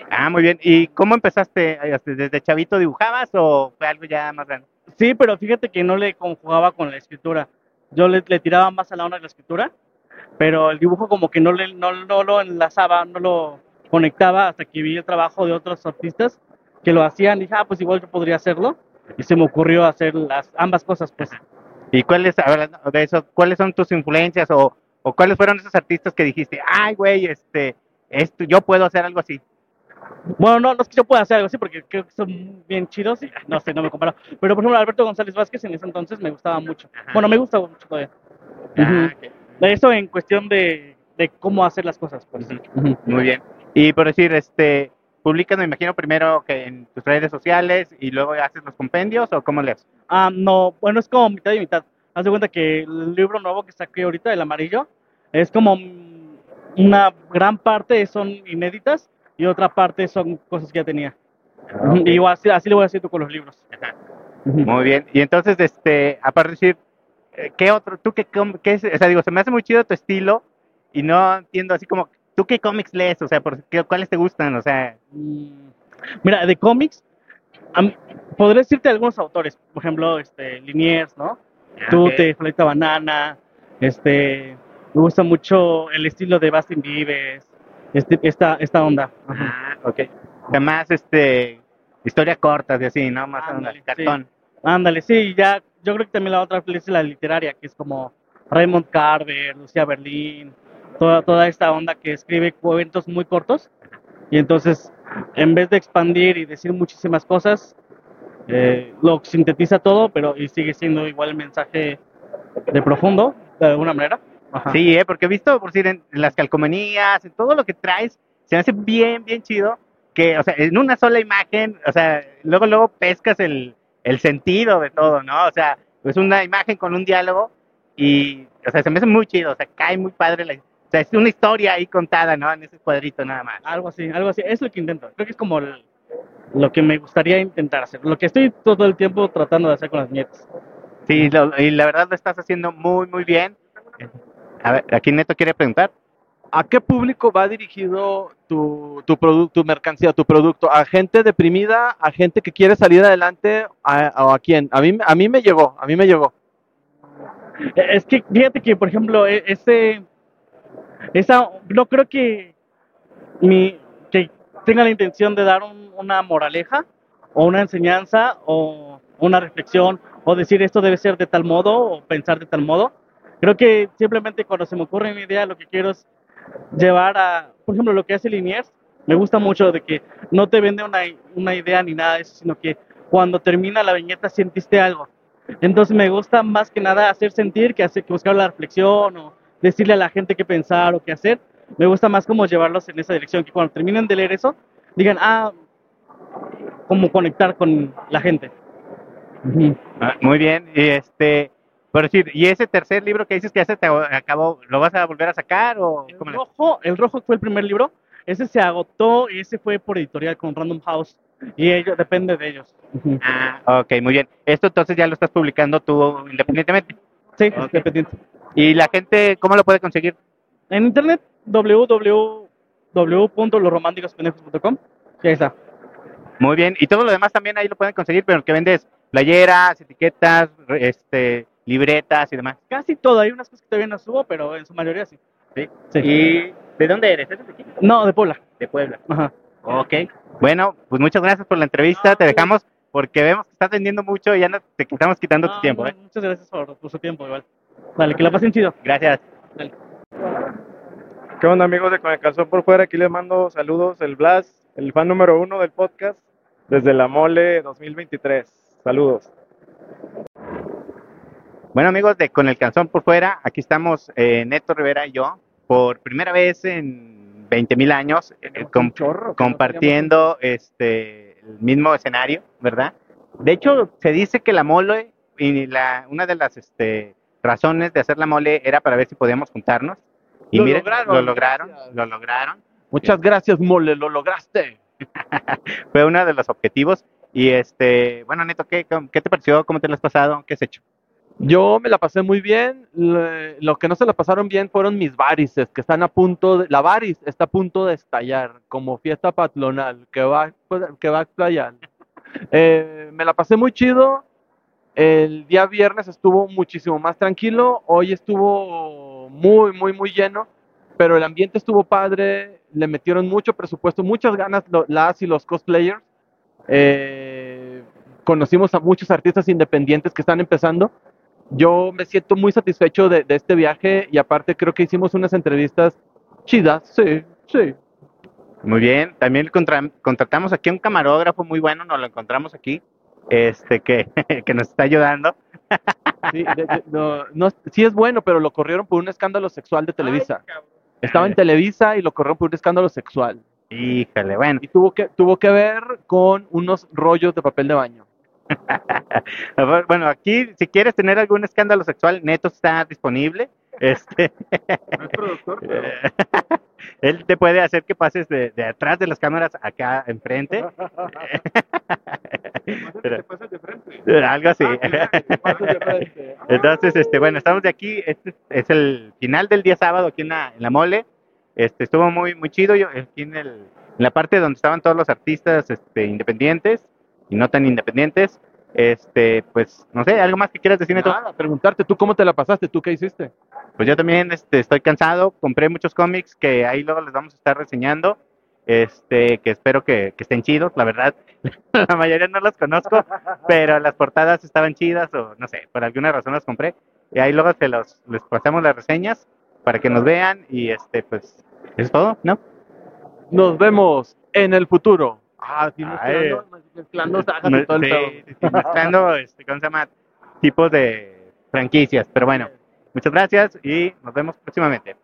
Ah, muy bien. ¿Y cómo empezaste? Este, ¿Desde chavito dibujabas o fue algo ya más grande? Sí, pero fíjate que no le conjugaba con la escritura. Yo le, le tiraba más a la onda de la escritura, pero el dibujo como que no, le, no, no lo enlazaba, no lo conectaba hasta que vi el trabajo de otros artistas que lo hacían. Dije, ah, pues igual yo podría hacerlo. Y se me ocurrió hacer las ambas cosas, pues. ¿Y cuáles, de eso, cuáles son tus influencias o, o cuáles fueron esos artistas que dijiste, ay, güey, este, esto, yo puedo hacer algo así? Bueno, no, no es que yo pueda hacer algo así porque creo que son bien chidos y no sé, no me comparo. Pero por ejemplo, Alberto González Vázquez en ese entonces me gustaba mucho. Bueno, me gusta mucho todavía. Ah. De eso en cuestión de, de cómo hacer las cosas. Pues. Ujú. Muy bien. Y por decir, este, publicas, me imagino, primero que en tus redes sociales y luego haces los compendios o cómo le haces? Ah, no, bueno, es como mitad y mitad. Haz de cuenta que el libro nuevo que saqué ahorita, el amarillo, es como una gran parte son inéditas y otra parte son cosas que ya tenía. Ujú, Y así, así lo voy haciendo con los libros. Muy bien. Y entonces, este, aparte de decir, eh, ¿qué otro, tú qué, qué es? O sea, digo, se me hace muy chido tu estilo y no entiendo así como, ¿tú qué cómics lees? O sea, por, qué- ¿cuáles te gustan? O sea, Mira, de cómics, podré decirte algunos autores, por ejemplo, este, Liniers, ¿no? Tute, Florita Banana, este, me gusta mucho el estilo de Bastin Vives, este, esta, esta onda. Ah, ok. Además, este, historias cortas y así, ¿no? Más onda, cartón. Ándale, sí, ya, yo creo que también la otra es la literaria, que es como Raymond Carver, Lucía Berlín, toda, toda esta onda que escribe cuentos muy cortos, y entonces, en vez de expandir y decir muchísimas cosas, eh, lo sintetiza todo, pero y sigue siendo igual el mensaje de profundo, de alguna manera. Ajá. Sí, ¿eh? porque he visto, por decir, en, en las calcomanías, en todo lo que traes, se hace bien, bien chido, que, o sea, en una sola imagen, o sea, luego, luego pescas el, el sentido de todo, ¿no? O sea, es una imagen con un diálogo y, o sea, se me hace muy chido, o sea, cae muy padre la, sea, es una historia ahí contada, ¿no? En ese cuadrito nada más. Algo así, algo así, es lo que intento. Creo que es como el- lo que me gustaría intentar hacer, lo que estoy todo el tiempo tratando de hacer con las nietas. Sí, lo- y la verdad lo estás haciendo muy, muy bien. A ver, aquí Neto quiere preguntar. ¿A qué público va dirigido tu, tu, produ- tu mercancía, tu producto? ¿A gente deprimida? ¿A gente que quiere salir adelante? ¿A, o a quién? A mí, a mí me llegó, a mí me llegó. Es que fíjate que, por ejemplo, e- ese, no creo que tenga la intención de dar un- una moraleja o una enseñanza o una reflexión o decir esto debe ser de tal modo o pensar de tal modo. Creo que simplemente cuando se me ocurre una idea, lo que quiero es llevar a, por ejemplo, lo que hace Liniers, me gusta mucho de que no te vende una, idea ni nada de eso, sino que cuando termina la viñeta sentiste algo. Entonces me gusta más que nada hacer sentir que, hacer, que buscar la reflexión o decirle a la gente qué pensar o qué hacer. Me gusta más como llevarlos en esa dirección, que cuando terminen de leer eso, digan, ah, como conectar con la gente. Ah, muy bien, y este, por decir, ¿y ese tercer libro que dices que ya se te acabó, lo vas a volver a sacar o cómo El rojo, el rojo fue el primer libro, ese se agotó y ese fue por editorial con Random House y ellos, depende de ellos. Ah, ok, muy bien. Esto entonces ya lo estás publicando tú independientemente. Sí, Ok. independiente. ¿Y la gente cómo lo puede conseguir? En internet, www.losrománticospendejos.com. Y ahí está. Muy bien, y todo lo demás también ahí lo pueden conseguir, pero que vendes playeras, etiquetas, este, libretas y demás. Casi todo, hay unas cosas que todavía no subo, pero en su mayoría sí. Sí. Sí. ¿Y de dónde eres? ¿Eres de aquí? No, de Puebla. De Puebla. Ajá. Ok. Bueno, pues muchas gracias por la entrevista. Te dejamos porque vemos que estás vendiendo mucho y ya no te estamos quitando tu tiempo, no, ¿eh? Muchas gracias por, por su tiempo, igual. Vale, que la pasen chido. Gracias. ¿Qué onda amigos de Con el Calzón por Fuera? Aquí les mando saludos, el Blas, el fan número uno del podcast, desde la Mole 2023. Saludos. Bueno amigos de Con el Calzón por Fuera, aquí estamos eh, Neto Rivera y yo, por primera vez en 20 mil años, eh, com- compartiendo este el mismo escenario, ¿verdad? De hecho, se dice que la mole y la una de las este, razones de hacer la mole era para ver si podíamos juntarnos. Y Lo miren, lograron, lo lograron, gracias. lo lograron. Muchas gracias, mole, lo lograste. Fue uno de los objetivos. Y este, bueno, Neto, ¿qué, qué te pareció? ¿Cómo te lo has pasado? ¿Qué has hecho? Yo me la pasé muy bien. le- Lo que no se la pasaron bien fueron mis varices, que están a punto de. La varis está a punto de estallar, como fiesta patronal, que va, que va a estallar. Eh, me la pasé muy chido. El día viernes estuvo muchísimo más tranquilo. Hoy estuvo muy, muy, muy lleno. Pero el ambiente estuvo padre. Le metieron mucho presupuesto, muchas ganas las y los cosplayers. Eh, conocimos a muchos artistas independientes que están empezando. Yo me siento muy satisfecho de, de este viaje y aparte creo que hicimos unas entrevistas chidas, sí, sí. Muy bien, también contra- contratamos aquí a un camarógrafo muy bueno, nos lo encontramos aquí, este que, que nos está ayudando. Sí, de- de- no, no, sí es bueno, pero lo corrieron por un escándalo sexual de Televisa. Estaba en Televisa y lo corrieron por un escándalo sexual. Híjole, bueno. Y tuvo que, tuvo que ver con unos rollos de papel de baño. Bueno, aquí si quieres tener algún escándalo sexual, Neto está disponible. Este, él te puede hacer que pases de, de atrás de las cámaras acá enfrente. Pero- algo así. Entonces, este, bueno, estamos de aquí. Este es el final del día sábado aquí en la, en la mole. Este, estuvo muy, muy chido. Yo aquí en, el, en la parte donde estaban todos los artistas, este, independientes y no tan independientes. Este, pues, no sé, algo más que quieras decir. Nada, preguntarte, ¿tú cómo te la pasaste? ¿Tú qué hiciste? Pues yo también este, estoy cansado, compré muchos cómics que ahí luego les vamos a estar reseñando, este, que espero que, que estén chidos, la verdad, la mayoría no los conozco, pero las portadas estaban chidas o no sé, por alguna razón las compré, y ahí luego se los, les pasamos las reseñas para que nos vean y este, pues, eso es todo, ¿no? Nos vemos en el futuro. Ah, sí, Ay. mezclando, mezclando sagas y Me- todo el sí, pedo. sí, sí, mezclando, este, ¿cómo se llama? Tipos de franquicias, pero bueno, muchas gracias y nos vemos próximamente.